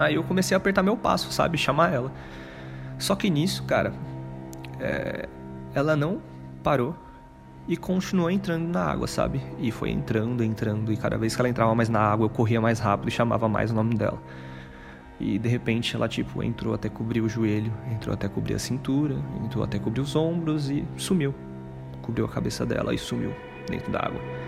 Aí eu comecei a apertar meu passo, sabe? Chamar ela. Só que nisso, cara, é... ela não parou e continuou entrando na água, sabe? E foi entrando, entrando, e cada vez que ela entrava mais na água, eu corria mais rápido e chamava mais o nome dela. E de repente ela, tipo, entrou até cobrir o joelho, entrou até cobrir a cintura, entrou até cobrir os ombros e sumiu. Cobriu a cabeça dela e sumiu dentro da água.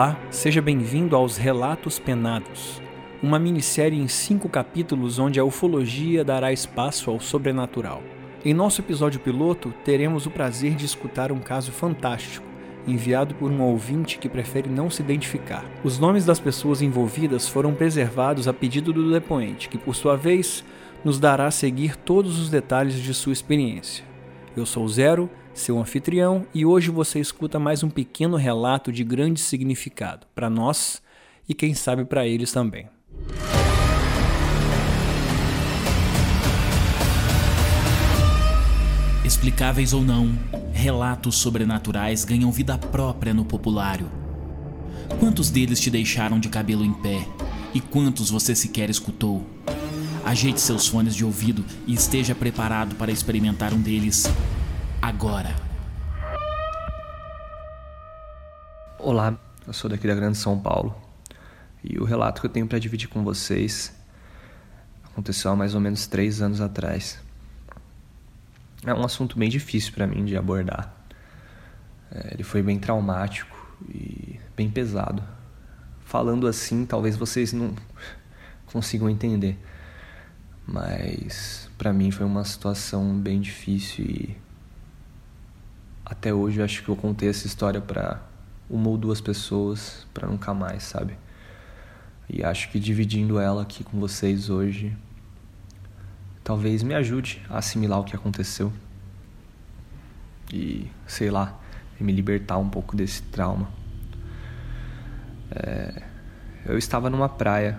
Olá, seja bem-vindo aos Relatos Penados, uma minissérie em cinco capítulos onde a ufologia dará espaço ao sobrenatural. Em nosso episódio piloto, teremos o prazer de escutar um caso fantástico, enviado por um ouvinte que prefere não se identificar. Os nomes das pessoas envolvidas foram preservados a pedido do depoente, que por sua vez nos dará a seguir todos os detalhes de sua experiência. Eu sou Zero seu anfitrião, e hoje você escuta mais um pequeno relato de grande significado para nós e quem sabe para eles também. Explicáveis ou não, relatos sobrenaturais ganham vida própria no populário. Quantos deles te deixaram de cabelo em pé? E quantos você sequer escutou? Ajeite seus fones de ouvido e esteja preparado para experimentar um deles agora. Olá, eu sou daqui da Grande São Paulo e o relato que eu tenho para dividir com vocês aconteceu há mais ou menos três anos atrás. É um assunto bem difícil para mim de abordar. É, ele foi bem traumático e bem pesado. Falando assim, talvez vocês não consigam entender, mas para mim foi uma situação bem difícil e até hoje eu acho que eu contei essa história para uma ou duas pessoas para nunca mais, sabe? E acho que dividindo ela aqui com vocês hoje talvez me ajude a assimilar o que aconteceu e, sei lá, me libertar um pouco desse trauma. É, eu estava numa praia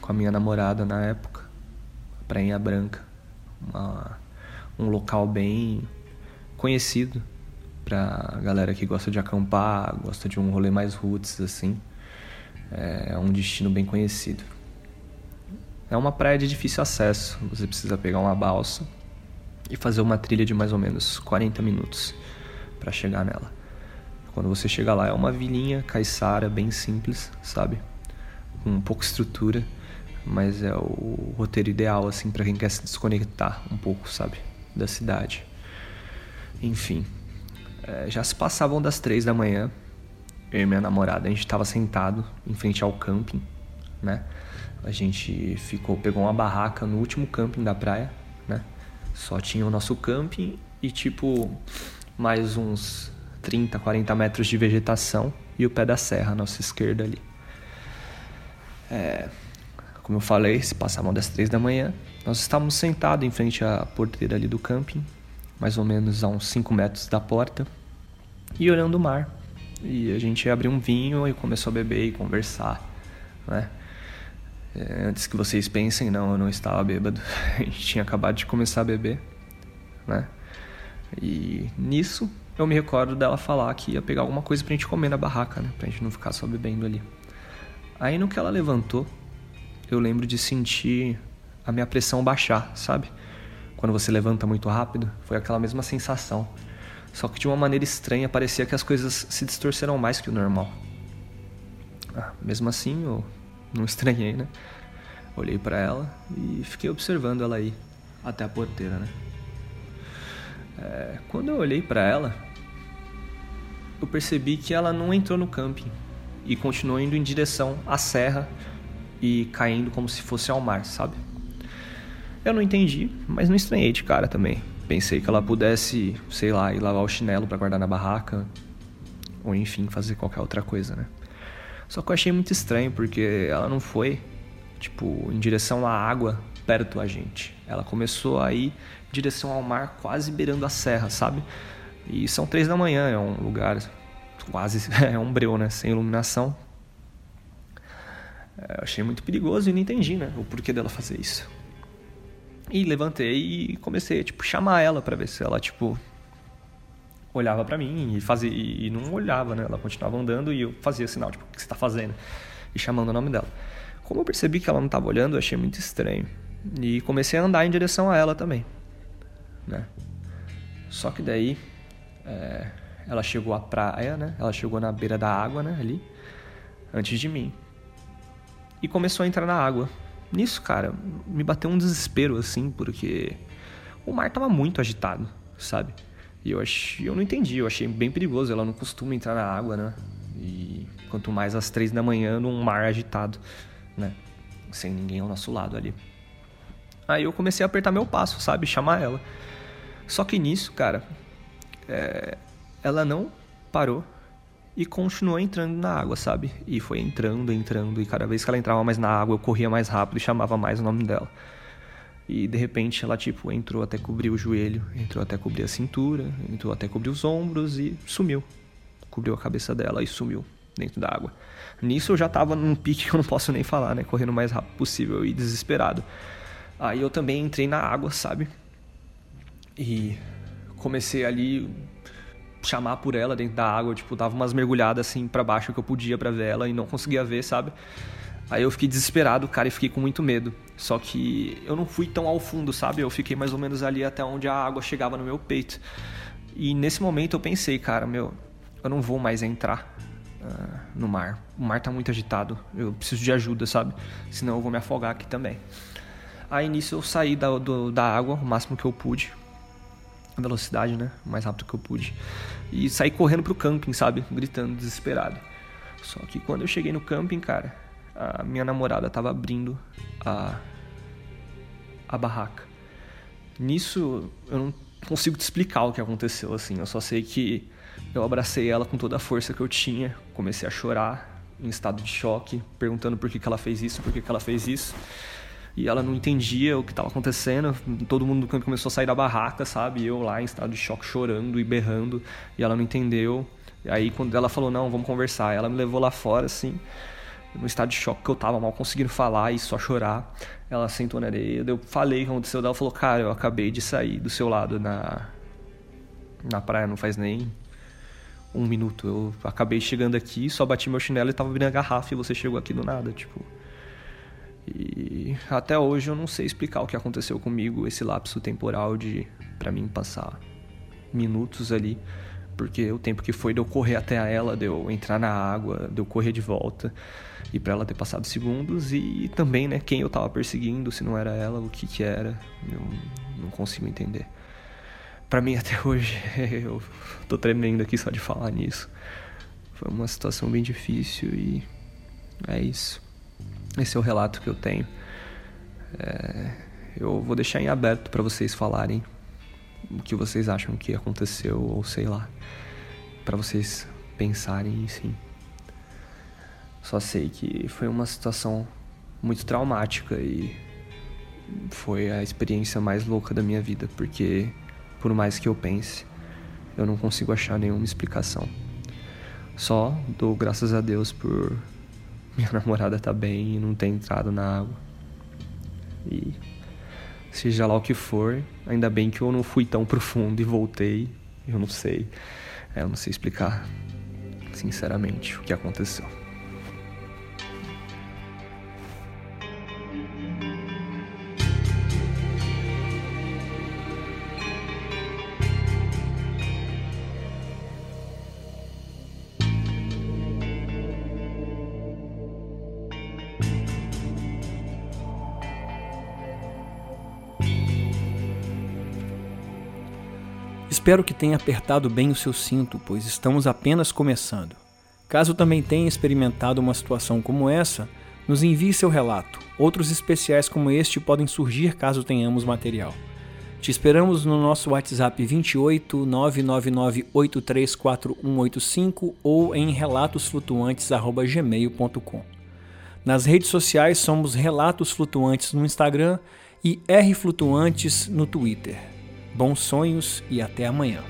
com a minha namorada na época, Prainha Branca, uma, um local bem conhecido pra galera que gosta de acampar, gosta de um rolê mais roots, assim. É um destino bem conhecido. É uma praia de difícil acesso, você precisa pegar uma balsa e fazer uma trilha de mais ou menos 40 minutos para chegar nela. Quando você chega lá, é uma vilinha caiçara, bem simples, sabe? Com pouca estrutura, mas é o roteiro ideal, assim, para quem quer se desconectar um pouco, sabe? Da cidade. Enfim, é, já se passavam das três da manhã. Eu e minha namorada, a gente estava sentado em frente ao camping, né? A gente ficou, pegou uma barraca no último camping da praia, né? Só tinha o nosso camping e tipo mais uns 30, 40 metros de vegetação e o pé da serra à nossa esquerda ali. É, como eu falei, se passavam das três da manhã, nós estávamos sentados em frente à porteira ali do camping, mais ou menos a uns 5 metros da porta, e olhando o mar. E a gente abriu um vinho e começou a beber e conversar, né? É, antes que vocês pensem, não, eu não estava bêbado. A gente tinha acabado de começar a beber, né? E nisso eu me recordo dela falar que ia pegar alguma coisa pra gente comer na barraca, né? Pra gente não ficar só bebendo ali. Aí no que ela levantou, eu lembro de sentir a minha pressão baixar, sabe? quando você levanta muito rápido, foi aquela mesma sensação. Só que de uma maneira estranha, parecia que as coisas se distorceram mais que o normal. Ah, mesmo assim, eu não estranhei, né? Olhei para ela e fiquei observando ela aí até a porteira, né? É, quando eu olhei para ela, eu percebi que ela não entrou no camping e continuou indo em direção à serra e caindo como se fosse ao mar, sabe? Eu não entendi, mas não estranhei de cara também. Pensei que ela pudesse, sei lá, ir lavar o chinelo para guardar na barraca, ou enfim, fazer qualquer outra coisa, né? Só que eu achei muito estranho porque ela não foi, tipo, em direção à água perto da gente. Ela começou a ir em direção ao mar, quase beirando a serra, sabe? E são três da manhã, é um lugar quase é um breu, né? Sem iluminação. É, eu achei muito perigoso e não entendi, né? O porquê dela fazer isso. E levantei e comecei tipo, chamar ela para ver se ela, tipo, olhava para mim e fazia e não olhava, né? Ela continuava andando e eu fazia sinal, tipo, o que você tá fazendo? E chamando o nome dela. Como eu percebi que ela não tava olhando, eu achei muito estranho. E comecei a andar em direção a ela também, né? Só que daí é, ela chegou à praia, né? Ela chegou na beira da água, né? Ali, antes de mim. E começou a entrar na água. Nisso, cara, me bateu um desespero, assim, porque o mar tava muito agitado, sabe? E eu, achei, eu não entendi, eu achei bem perigoso. Ela não costuma entrar na água, né? E quanto mais às três da manhã num mar agitado, né? Sem ninguém ao nosso lado ali. Aí eu comecei a apertar meu passo, sabe? Chamar ela. Só que nisso, cara, é... ela não parou e continuou entrando na água, sabe? E foi entrando, entrando, e cada vez que ela entrava mais na água, eu corria mais rápido e chamava mais o nome dela. E de repente ela tipo entrou até cobrir o joelho, entrou até cobrir a cintura, entrou até cobrir os ombros e sumiu. Cobriu a cabeça dela e sumiu dentro da água. Nisso eu já tava num pique que eu não posso nem falar, né? Correndo o mais rápido possível e desesperado. Aí eu também entrei na água, sabe? E comecei ali chamar por ela dentro da água, tipo, dava umas mergulhadas assim para baixo que eu podia para ver ela e não conseguia ver, sabe? Aí eu fiquei desesperado, cara, e fiquei com muito medo. Só que eu não fui tão ao fundo, sabe? Eu fiquei mais ou menos ali até onde a água chegava no meu peito. E nesse momento eu pensei, cara, meu, eu não vou mais entrar uh, no mar. O mar tá muito agitado. Eu preciso de ajuda, sabe? Senão eu vou me afogar aqui também. Aí nisso eu saí da, do, da água o máximo que eu pude. Velocidade, né? O mais rápido que eu pude. E saí correndo pro camping, sabe? Gritando, desesperado. Só que quando eu cheguei no camping, cara, a minha namorada estava abrindo a, a barraca. Nisso, eu não consigo te explicar o que aconteceu, assim. Eu só sei que eu abracei ela com toda a força que eu tinha, comecei a chorar, em estado de choque, perguntando por que, que ela fez isso, por que, que ela fez isso. E ela não entendia o que estava acontecendo. Todo mundo começou a sair da barraca, sabe? Eu lá em estado de choque, chorando e berrando. E ela não entendeu. E aí, quando ela falou, não, vamos conversar, ela me levou lá fora, assim no estado de choque que eu tava, mal conseguindo falar e só chorar. Ela sentou na areia, eu falei o que aconteceu, ela falou, cara, eu acabei de sair do seu lado na, na praia, não faz nem um minuto. Eu acabei chegando aqui, só bati meu chinelo e tava abrindo a garrafa e você chegou aqui do nada, tipo... E até hoje eu não sei explicar o que aconteceu comigo, esse lapso temporal de, para mim, passar minutos ali porque o tempo que foi de eu correr até ela, de eu entrar na água, de eu correr de volta e para ela ter passado segundos e, também, né, quem eu tava perseguindo, se não era ela, o que que era, eu não consigo entender. Para mim até hoje eu tô tremendo aqui só de falar nisso. Foi uma situação bem difícil e é isso. Esse é o relato que eu tenho. É, eu vou deixar em aberto para vocês falarem o que vocês acham que aconteceu, ou sei lá, para vocês pensarem sim. Só sei que foi uma situação muito traumática e foi a experiência mais louca da minha vida, porque por mais que eu pense, eu não consigo achar nenhuma explicação. Só dou graças a Deus por minha namorada tá bem e não ter entrado na água. E seja lá o que for, ainda bem que eu não fui tão profundo e voltei. Eu não sei. É, eu não sei explicar, sinceramente, o que aconteceu. Espero que tenha apertado bem o seu cinto, pois estamos apenas começando. Caso também tenha experimentado uma situação como essa, nos envie seu relato. Outros especiais como este podem surgir caso tenhamos material. Te esperamos no nosso WhatsApp 28 999 834185 ou em relatosflutuantes@gmail.com. Nas redes sociais somos Relatos Flutuantes no Instagram e R Flutuantes no Twitter. Bons sonhos e até amanhã.